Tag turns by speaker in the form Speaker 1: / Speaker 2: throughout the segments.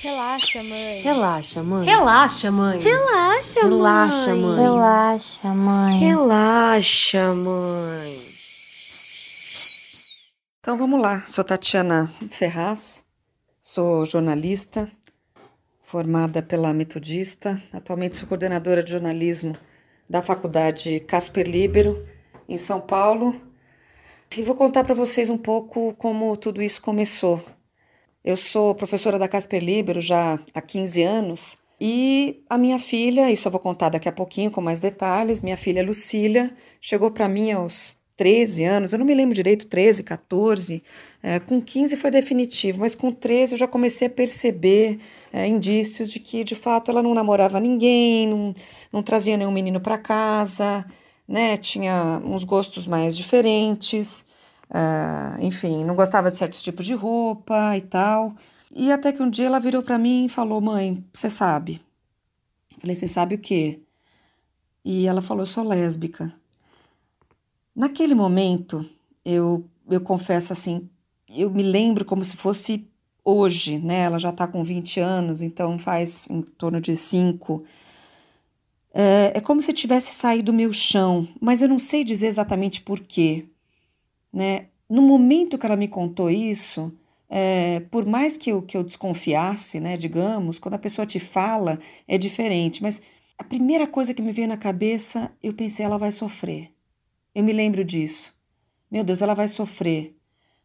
Speaker 1: Relaxa, mãe.
Speaker 2: Relaxa, mãe.
Speaker 3: Relaxa, mãe.
Speaker 1: Relaxa,
Speaker 2: Relaxa, mãe.
Speaker 1: Relaxa, mãe.
Speaker 2: Relaxa, mãe. Então vamos lá. Sou Tatiana Ferraz, sou jornalista, formada pela Metodista. Atualmente sou coordenadora de jornalismo da Faculdade Casper Libero, em São Paulo. E vou contar para vocês um pouco como tudo isso começou. Eu sou professora da Casper Libero já há 15 anos e a minha filha, isso eu vou contar daqui a pouquinho com mais detalhes, minha filha Lucília chegou para mim aos 13 anos, eu não me lembro direito, 13, 14, é, com 15 foi definitivo, mas com 13 eu já comecei a perceber é, indícios de que de fato ela não namorava ninguém, não, não trazia nenhum menino para casa, né, tinha uns gostos mais diferentes, uh, enfim, não gostava de certos tipos de roupa e tal. E até que um dia ela virou para mim e falou: Mãe, você sabe? Eu falei: Você sabe o quê? E ela falou: Eu sou lésbica. Naquele momento, eu, eu confesso assim, eu me lembro como se fosse hoje, né? Ela já está com 20 anos, então faz em torno de 5. É, é como se tivesse saído do meu chão, mas eu não sei dizer exatamente por quê. Né? No momento que ela me contou isso, é, por mais que eu, que eu desconfiasse, né, digamos, quando a pessoa te fala, é diferente, mas a primeira coisa que me veio na cabeça, eu pensei, ela vai sofrer. Eu me lembro disso. Meu Deus, ela vai sofrer.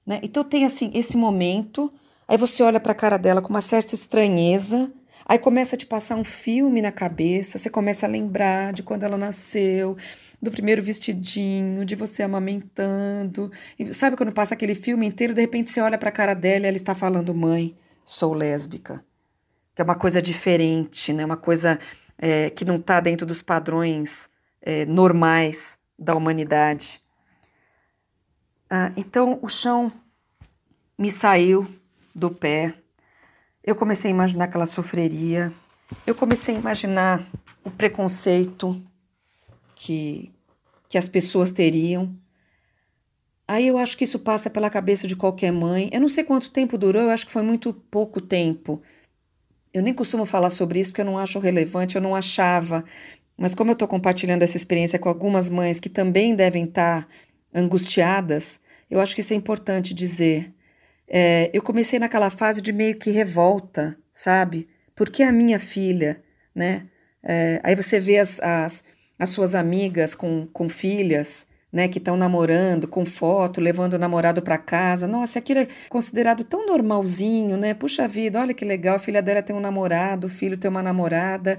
Speaker 2: Né? Então tem assim esse momento, aí você olha para a cara dela com uma certa estranheza, Aí começa a te passar um filme na cabeça, você começa a lembrar de quando ela nasceu, do primeiro vestidinho, de você amamentando. E sabe quando passa aquele filme inteiro, de repente você olha para a cara dela e ela está falando: "Mãe, sou lésbica". Que é uma coisa diferente, né? Uma coisa é, que não está dentro dos padrões é, normais da humanidade. Ah, então o chão me saiu do pé eu comecei a imaginar que ela sofreria. Eu comecei a imaginar o preconceito que, que as pessoas teriam. Aí eu acho que isso passa pela cabeça de qualquer mãe. Eu não sei quanto tempo durou, eu acho que foi muito pouco tempo. Eu nem costumo falar sobre isso porque eu não acho relevante, eu não achava. Mas como eu estou compartilhando essa experiência com algumas mães que também devem estar angustiadas, eu acho que isso é importante dizer. É, eu comecei naquela fase de meio que revolta, sabe? Porque a minha filha, né? É, aí você vê as, as, as suas amigas com, com filhas, né, que estão namorando, com foto, levando o namorado para casa. Nossa, aquilo é considerado tão normalzinho, né? Puxa vida, olha que legal, a filha dela tem um namorado, o filho tem uma namorada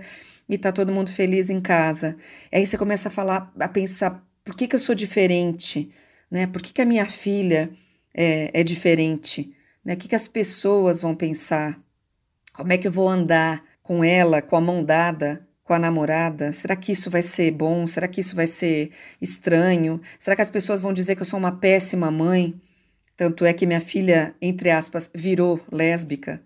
Speaker 2: e tá todo mundo feliz em casa. Aí você começa a falar, a pensar, por que, que eu sou diferente, né? Por que, que a minha filha é, é diferente? Né? O que, que as pessoas vão pensar? Como é que eu vou andar com ela, com a mão dada, com a namorada? Será que isso vai ser bom? Será que isso vai ser estranho? Será que as pessoas vão dizer que eu sou uma péssima mãe? Tanto é que minha filha, entre aspas, virou lésbica.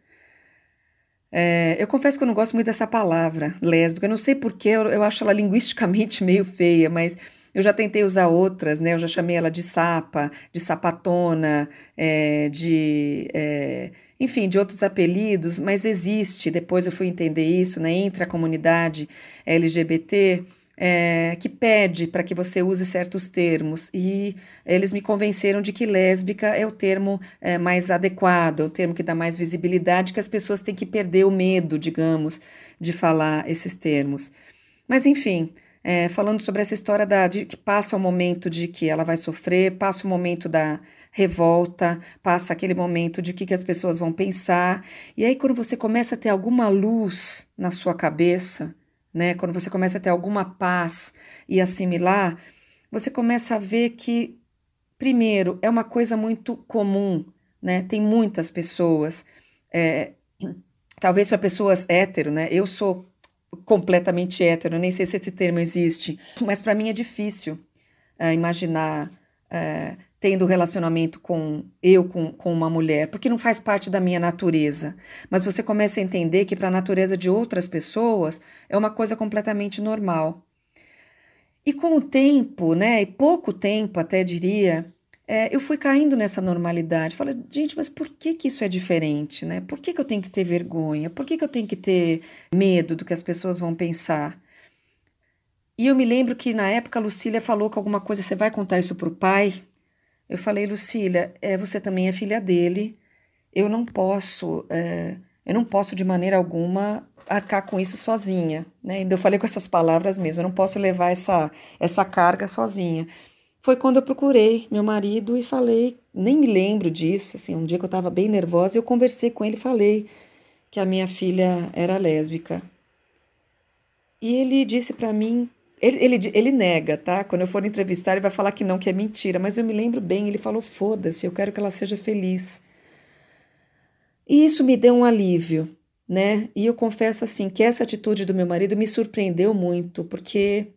Speaker 2: É, eu confesso que eu não gosto muito dessa palavra, lésbica. Eu não sei porquê, eu, eu acho ela linguisticamente meio feia, mas eu já tentei usar outras, né? Eu já chamei ela de sapa, de sapatona, é, de. É, enfim, de outros apelidos, mas existe, depois eu fui entender isso, né? Entre a comunidade LGBT. É, que pede para que você use certos termos e eles me convenceram de que lésbica é o termo é, mais adequado, é o termo que dá mais visibilidade, que as pessoas têm que perder o medo, digamos, de falar esses termos. Mas enfim, é, falando sobre essa história da, de que passa o momento de que ela vai sofrer, passa o momento da revolta, passa aquele momento de que, que as pessoas vão pensar. E aí, quando você começa a ter alguma luz na sua cabeça, né, quando você começa a ter alguma paz e assimilar, você começa a ver que, primeiro, é uma coisa muito comum, né? Tem muitas pessoas. É, talvez para pessoas hétero, né? Eu sou completamente hétero, nem sei se esse termo existe, mas para mim é difícil uh, imaginar uh, tendo relacionamento com eu com, com uma mulher, porque não faz parte da minha natureza. Mas você começa a entender que para a natureza de outras pessoas é uma coisa completamente normal. E com o tempo, né, e pouco tempo até diria, é, eu fui caindo nessa normalidade. Falei, gente, mas por que, que isso é diferente, né? Por que, que eu tenho que ter vergonha? Por que, que eu tenho que ter medo do que as pessoas vão pensar? E eu me lembro que na época a Lucília falou que alguma coisa, você vai contar isso para o pai? Eu falei, Lucília, é, você também é filha dele. Eu não posso, é, eu não posso de maneira alguma arcar com isso sozinha, né? Eu falei com essas palavras mesmo, eu não posso levar essa, essa carga sozinha foi quando eu procurei meu marido e falei, nem me lembro disso, assim, um dia que eu estava bem nervosa, eu conversei com ele e falei que a minha filha era lésbica. E ele disse para mim, ele, ele, ele nega, tá? Quando eu for entrevistar, ele vai falar que não, que é mentira, mas eu me lembro bem, ele falou: foda-se, eu quero que ela seja feliz. E isso me deu um alívio, né? E eu confesso assim que essa atitude do meu marido me surpreendeu muito, porque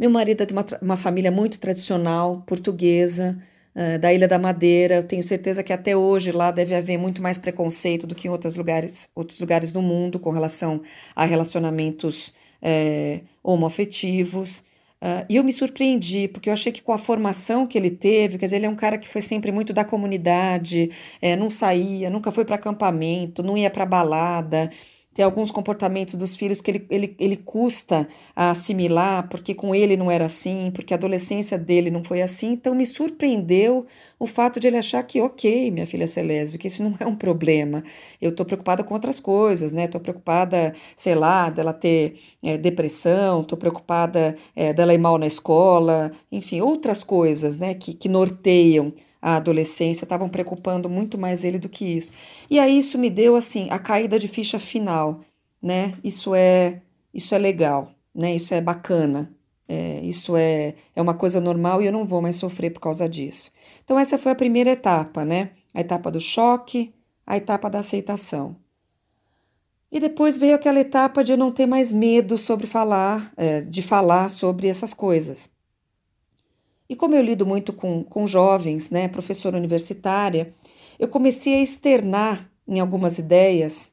Speaker 2: meu marido é de uma, uma família muito tradicional, portuguesa, uh, da Ilha da Madeira. Eu tenho certeza que até hoje lá deve haver muito mais preconceito do que em outros lugares, outros lugares do mundo com relação a relacionamentos é, homoafetivos. Uh, e eu me surpreendi, porque eu achei que com a formação que ele teve, quer dizer, ele é um cara que foi sempre muito da comunidade, é, não saía, nunca foi para acampamento, não ia para balada tem alguns comportamentos dos filhos que ele, ele, ele custa a assimilar, porque com ele não era assim, porque a adolescência dele não foi assim. Então me surpreendeu o fato de ele achar que, ok, minha filha ser lésbica, isso não é um problema. Eu estou preocupada com outras coisas, né? Estou preocupada, sei lá, dela ter é, depressão, estou preocupada é, dela ir mal na escola, enfim, outras coisas, né, que, que norteiam a adolescência estavam preocupando muito mais ele do que isso. E aí isso me deu assim a caída de ficha final, né? Isso é isso é legal, né? Isso é bacana. É, isso é, é uma coisa normal e eu não vou mais sofrer por causa disso. Então, essa foi a primeira etapa, né? A etapa do choque, a etapa da aceitação. E depois veio aquela etapa de eu não ter mais medo sobre falar, é, de falar sobre essas coisas. E como eu lido muito com, com jovens, né, professora universitária, eu comecei a externar em algumas ideias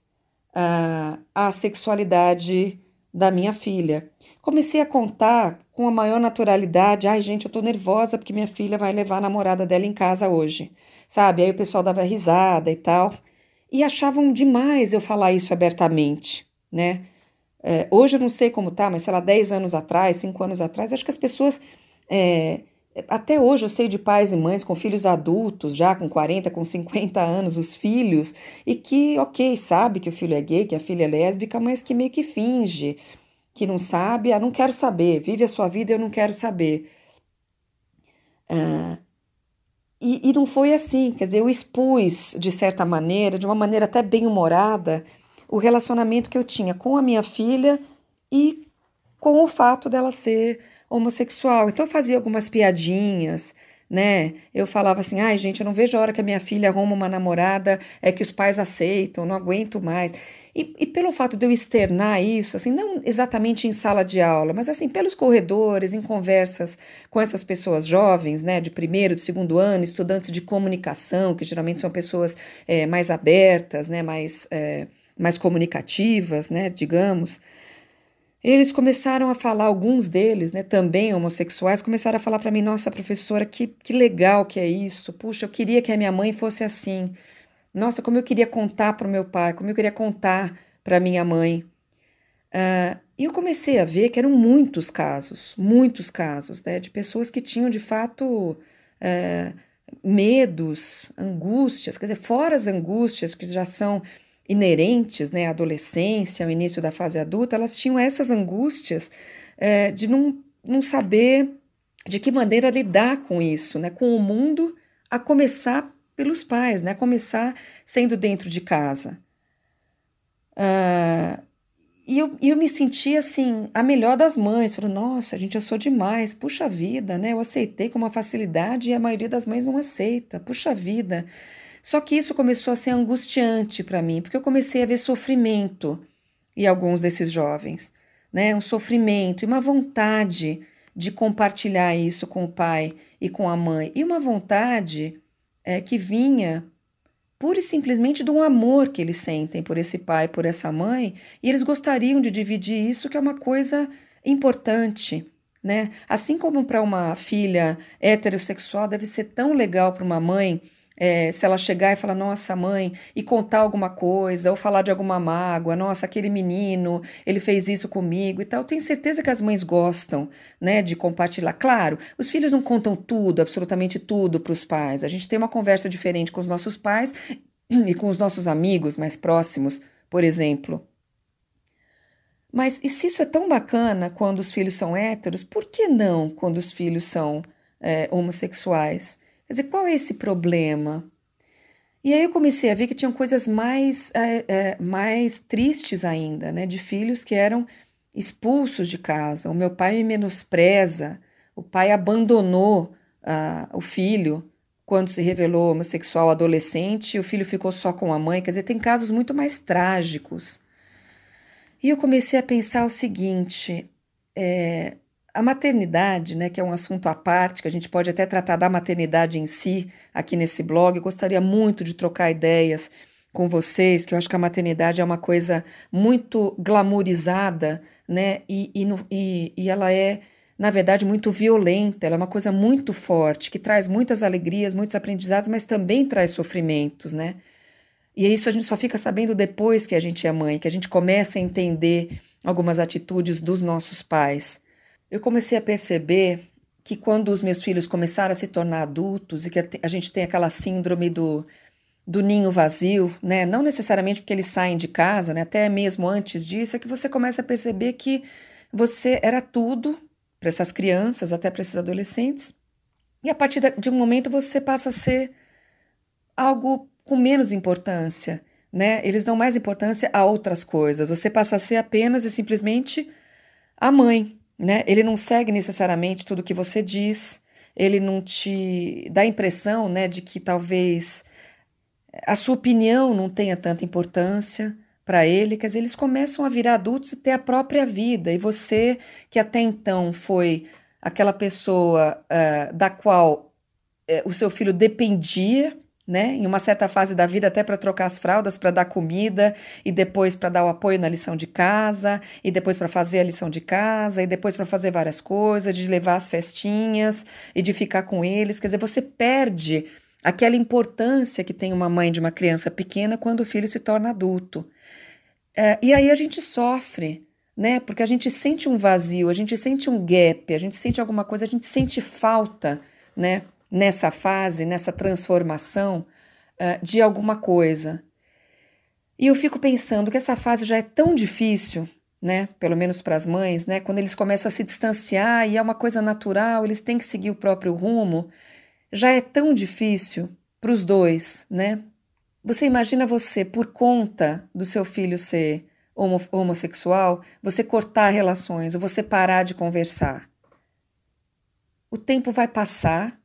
Speaker 2: uh, a sexualidade da minha filha. Comecei a contar com a maior naturalidade. Ai, gente, eu tô nervosa porque minha filha vai levar a namorada dela em casa hoje. Sabe? Aí o pessoal dava risada e tal. E achavam demais eu falar isso abertamente, né? É, hoje eu não sei como tá, mas sei lá, 10 anos atrás, 5 anos atrás, acho que as pessoas é, até hoje eu sei de pais e mães com filhos adultos, já com 40, com 50 anos, os filhos, e que, ok, sabe que o filho é gay, que a filha é lésbica, mas que meio que finge, que não sabe, ah, não quero saber, vive a sua vida, eu não quero saber. Ah, e, e não foi assim, quer dizer, eu expus, de certa maneira, de uma maneira até bem humorada, o relacionamento que eu tinha com a minha filha e com o fato dela ser homossexual. Então eu fazia algumas piadinhas, né? Eu falava assim: ai, gente, eu não vejo a hora que a minha filha arruma uma namorada, é que os pais aceitam, não aguento mais. E, e, pelo fato de eu externar isso, assim, não exatamente em sala de aula, mas assim, pelos corredores, em conversas com essas pessoas jovens, né, de primeiro, de segundo ano, estudantes de comunicação, que geralmente são pessoas é, mais abertas, né, mais, é, mais comunicativas, né, digamos. Eles começaram a falar, alguns deles, né, também homossexuais, começaram a falar para mim: nossa, professora, que, que legal que é isso. Puxa, eu queria que a minha mãe fosse assim. Nossa, como eu queria contar para o meu pai, como eu queria contar para minha mãe. Uh, e eu comecei a ver que eram muitos casos, muitos casos, né, de pessoas que tinham de fato uh, medos, angústias, quer dizer, fora as angústias que já são inerentes né, à adolescência, ao início da fase adulta, elas tinham essas angústias é, de não, não saber de que maneira lidar com isso, né, com o mundo, a começar pelos pais, né, a começar sendo dentro de casa. Uh, e eu, eu me senti assim, a melhor das mães. Falei, nossa, gente, eu sou demais. Puxa vida, né? Eu aceitei com uma facilidade e a maioria das mães não aceita. Puxa vida. Só que isso começou a ser angustiante para mim, porque eu comecei a ver sofrimento em alguns desses jovens, né? Um sofrimento e uma vontade de compartilhar isso com o pai e com a mãe, e uma vontade é, que vinha pura e simplesmente do amor que eles sentem por esse pai, por essa mãe, e eles gostariam de dividir isso, que é uma coisa importante, né? Assim como para uma filha heterossexual deve ser tão legal para uma mãe é, se ela chegar e falar, nossa, mãe, e contar alguma coisa, ou falar de alguma mágoa, nossa, aquele menino, ele fez isso comigo e tal. Tenho certeza que as mães gostam, né, de compartilhar. Claro, os filhos não contam tudo, absolutamente tudo para os pais. A gente tem uma conversa diferente com os nossos pais e com os nossos amigos mais próximos, por exemplo. Mas e se isso é tão bacana quando os filhos são héteros, por que não quando os filhos são é, homossexuais? Quer dizer, qual é esse problema? E aí eu comecei a ver que tinham coisas mais, é, é, mais tristes ainda, né? De filhos que eram expulsos de casa. O meu pai me menospreza, o pai abandonou uh, o filho quando se revelou homossexual adolescente, o filho ficou só com a mãe. Quer dizer, tem casos muito mais trágicos. E eu comecei a pensar o seguinte: é, a maternidade, né, que é um assunto à parte, que a gente pode até tratar da maternidade em si aqui nesse blog, eu gostaria muito de trocar ideias com vocês, que eu acho que a maternidade é uma coisa muito glamourizada, né, e, e, e, e ela é, na verdade, muito violenta, ela é uma coisa muito forte, que traz muitas alegrias, muitos aprendizados, mas também traz sofrimentos, né? E isso a gente só fica sabendo depois que a gente é mãe, que a gente começa a entender algumas atitudes dos nossos pais. Eu comecei a perceber que quando os meus filhos começaram a se tornar adultos e que a gente tem aquela síndrome do, do ninho vazio, né? Não necessariamente porque eles saem de casa, né? Até mesmo antes disso, é que você começa a perceber que você era tudo para essas crianças, até para esses adolescentes. E a partir de um momento você passa a ser algo com menos importância, né? Eles dão mais importância a outras coisas. Você passa a ser apenas e simplesmente a mãe, né? Ele não segue necessariamente tudo que você diz, ele não te dá a impressão, né, de que talvez a sua opinião não tenha tanta importância para ele, quer dizer, eles começam a virar adultos e ter a própria vida, e você, que até então foi aquela pessoa uh, da qual uh, o seu filho dependia, né? Em uma certa fase da vida, até para trocar as fraldas, para dar comida, e depois para dar o apoio na lição de casa, e depois para fazer a lição de casa, e depois para fazer várias coisas, de levar as festinhas e de ficar com eles. Quer dizer, você perde aquela importância que tem uma mãe de uma criança pequena quando o filho se torna adulto. É, e aí a gente sofre, né? Porque a gente sente um vazio, a gente sente um gap, a gente sente alguma coisa, a gente sente falta, né? Nessa fase, nessa transformação uh, de alguma coisa. E eu fico pensando que essa fase já é tão difícil, né? Pelo menos para as mães, né? Quando eles começam a se distanciar e é uma coisa natural, eles têm que seguir o próprio rumo, já é tão difícil para os dois, né? Você imagina você, por conta do seu filho ser homo homossexual, você cortar relações, ou você parar de conversar. O tempo vai passar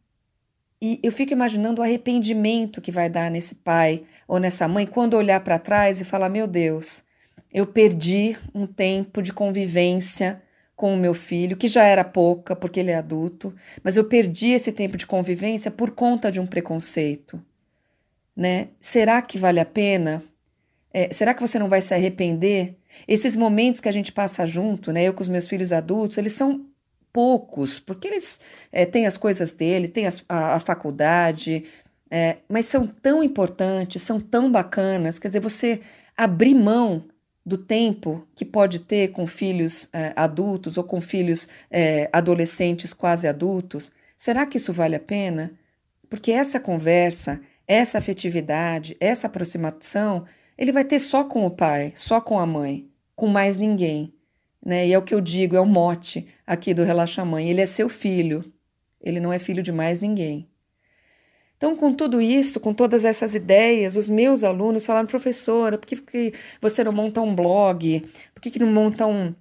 Speaker 2: e eu fico imaginando o arrependimento que vai dar nesse pai ou nessa mãe quando olhar para trás e falar: meu Deus, eu perdi um tempo de convivência com o meu filho, que já era pouca porque ele é adulto, mas eu perdi esse tempo de convivência por conta de um preconceito. Né? Será que vale a pena? É, será que você não vai se arrepender? Esses momentos que a gente passa junto, né? Eu com os meus filhos adultos, eles são poucos, porque eles é, têm as coisas dele, têm as, a, a, faculdade, é, mas são tão importantes, são tão bacanas. Quer dizer, você abrir mão do tempo que pode ter com filhos é, adultos ou com filhos adolescentes quase adultos, será que isso vale a pena? Porque essa conversa, essa afetividade, essa aproximação, ele vai ter só com o pai, só com a mãe, com mais ninguém. Né? E é o que eu digo, é o mote aqui do Relaxa Mãe. Ele é seu filho, ele não é filho de mais ninguém. Então, com tudo isso, com todas essas ideias, os meus alunos falaram, professora, por que, que você não monta um blog? Por que, que não monta um,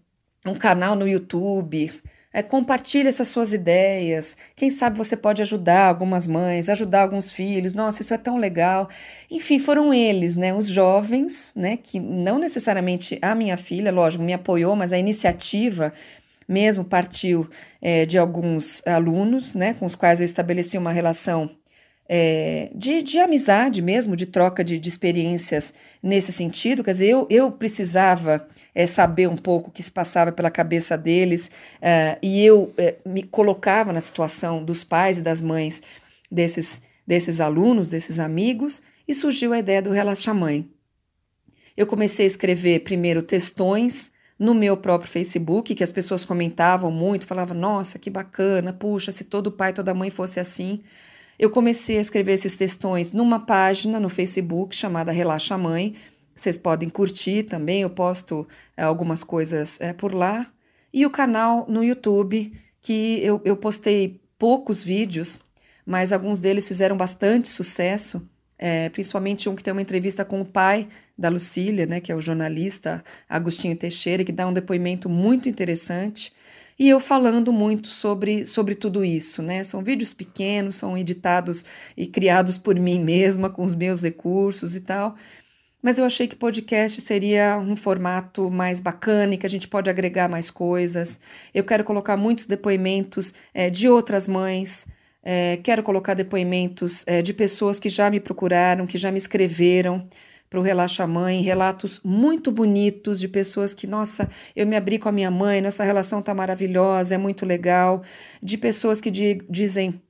Speaker 2: um canal no YouTube? É, compartilhe essas suas ideias. Quem sabe você pode ajudar algumas mães, ajudar alguns filhos. Nossa, isso é tão legal. Enfim, foram eles, né, os jovens, né, que não necessariamente a minha filha, lógico, me apoiou, mas a iniciativa mesmo partiu é, de alguns alunos, né, com os quais eu estabeleci uma relação é, de, de amizade mesmo, de troca de, de experiências nesse sentido. Quer dizer, eu, eu precisava é, saber um pouco o que se passava pela cabeça deles é, e eu é, me colocava na situação dos pais e das mães desses, desses alunos, desses amigos, e surgiu a ideia do Relaxa Mãe. Eu comecei a escrever primeiro textões no meu próprio Facebook, que as pessoas comentavam muito, falavam: nossa, que bacana, puxa, se todo pai, toda mãe fosse assim eu comecei a escrever esses textões numa página no Facebook chamada Relaxa Mãe. Vocês podem curtir também, eu posto é, algumas coisas é, por lá. E o canal no YouTube, que eu, eu postei poucos vídeos, mas alguns deles fizeram bastante sucesso. É, principalmente um que tem uma entrevista com o pai da Lucília, né, que é o jornalista Agostinho Teixeira, que dá um depoimento muito interessante e eu falando muito sobre, sobre tudo isso, né? São vídeos pequenos, são editados e criados por mim mesma, com os meus recursos e tal. Mas eu achei que podcast seria um formato mais bacana e que a gente pode agregar mais coisas. Eu quero colocar muitos depoimentos é, de outras mães, é, quero colocar depoimentos é, de pessoas que já me procuraram, que já me escreveram para o Relaxa Mãe, relatos muito bonitos de pessoas que, nossa, eu me abri com a minha mãe, nossa relação está maravilhosa, é muito legal, de pessoas que di dizem.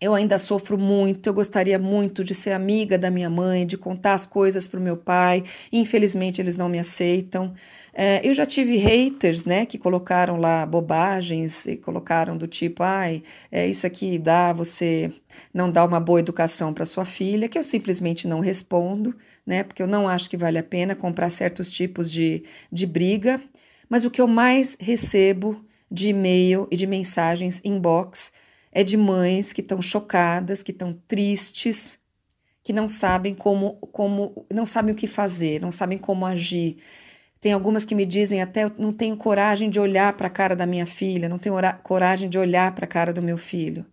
Speaker 2: Eu ainda sofro muito, eu gostaria muito de ser amiga da minha mãe, de contar as coisas para o meu pai. Infelizmente, eles não me aceitam. É, eu já tive haters, né, que colocaram lá bobagens e colocaram do tipo, ai, é, isso aqui dá, você não dá uma boa educação para sua filha, que eu simplesmente não respondo, né, porque eu não acho que vale a pena comprar certos tipos de, de briga. Mas o que eu mais recebo de e-mail e de mensagens inbox é de mães que estão chocadas, que estão tristes, que não sabem como, como, não sabem o que fazer, não sabem como agir. Tem algumas que me dizem até não tenho coragem de olhar para a cara da minha filha, não tenho coragem de olhar para a cara do meu filho.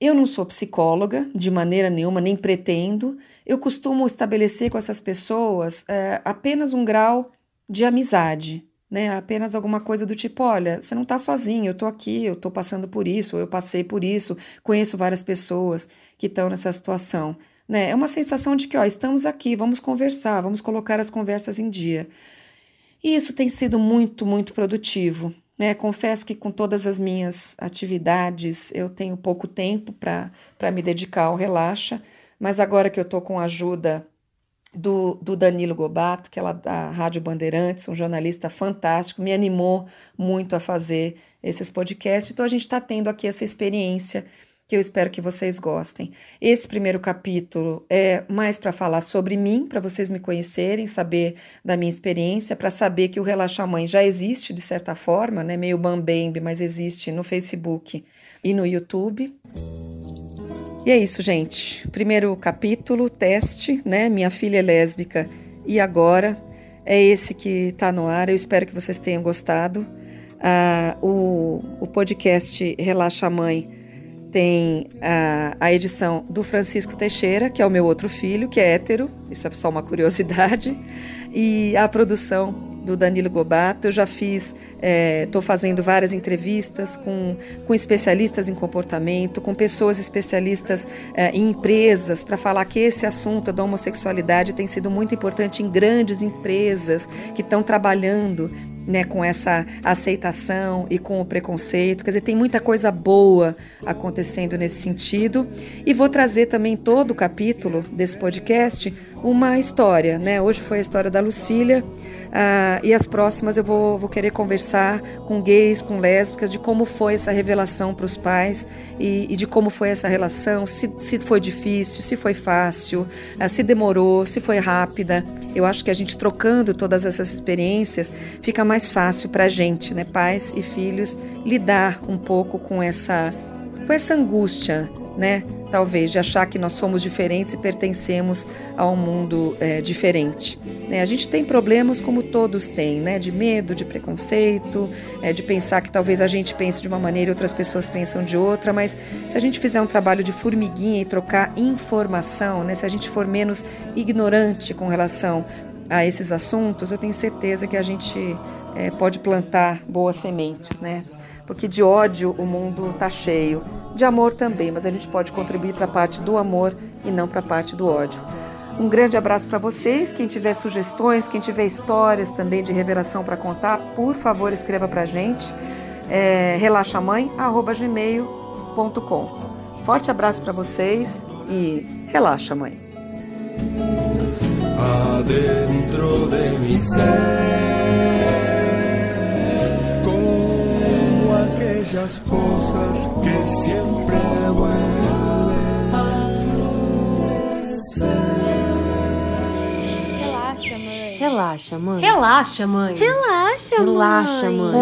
Speaker 2: Eu não sou psicóloga de maneira nenhuma, nem pretendo. Eu costumo estabelecer com essas pessoas é, apenas um grau de amizade, né? Apenas alguma coisa do tipo: olha, você não está sozinho, eu estou aqui, eu estou passando por isso, eu passei por isso, conheço várias pessoas que estão nessa situação. Né? É uma sensação de que, ó, estamos aqui, vamos conversar, vamos colocar as conversas em dia. E isso tem sido muito, muito produtivo. Né? Confesso que com todas as minhas atividades eu tenho pouco tempo para me dedicar ao Relaxa, mas agora que eu estou com a ajuda do, do, Danilo Gobato, que é da Rádio Bandeirantes, um jornalista fantástico, me animou muito a fazer esses podcasts. Então a gente está tendo aqui essa experiência que eu espero que vocês gostem. Esse primeiro capítulo é mais para falar sobre mim, para vocês me conhecerem, saber da minha experiência, para saber que o Relaxa Mãe já existe de certa forma, né, meio bambembe, mas existe no Facebook e no YouTube. E é isso, gente. Primeiro capítulo, teste, né? Minha filha é lésbica e agora é esse que está no ar. Eu espero que vocês tenham gostado. Ah, o, o podcast Relaxa Mãe tem a, a, edição do Francisco Teixeira, que é o meu outro filho, que é hétero, isso é só uma curiosidade, e a produção do Danilo Gobato. Eu já fiz, estou é, fazendo várias entrevistas com, com especialistas em comportamento, com pessoas especialistas é, em empresas, para falar que esse assunto da homossexualidade tem sido muito importante em grandes empresas que estão trabalhando né, com essa aceitação e com o preconceito. Quer dizer, tem muita coisa boa acontecendo nesse sentido. E vou trazer também todo o capítulo desse podcast uma história. Né? Hoje foi a história da Lucília. Uh, e as próximas eu vou, vou, querer conversar com gays, com lésbicas, de como foi essa revelação para os pais e, e, de como foi essa relação, se, se foi difícil, se foi fácil, uh, se demorou, se foi rápida. Eu acho que a gente trocando todas essas experiências fica mais fácil para a gente, né, pais e filhos, lidar um pouco com essa, com essa angústia, né? talvez, de achar que nós somos diferentes e pertencemos a um mundo é, diferente. Né? A gente tem problemas como todos têm, né? de medo, de preconceito, é, de pensar que talvez a gente pense de uma maneira e outras pessoas pensam de outra, mas se a gente fizer um trabalho de formiguinha e trocar informação, né? se a gente for menos ignorante com relação a esses assuntos, eu tenho certeza que a gente é, pode plantar boas sementes, né? porque de ódio o mundo tá cheio, de amor também, mas a gente pode contribuir para a parte do amor e não para a parte do ódio. Um grande abraço para vocês. Quem tiver sugestões, quem tiver histórias também de revelação para contar, por favor, escreva para a gente. É, relaxamãe@gmail.com. Forte abraço para vocês e relaxa, mãe.
Speaker 3: Adentro de mi ser, aquellas cosas que siempre vuelven a florecer.
Speaker 1: Relaxa, mãe.
Speaker 4: Relaxa, mãe.
Speaker 5: Relaxa, mãe.
Speaker 1: Relaxa,
Speaker 4: Relaxa, mãe.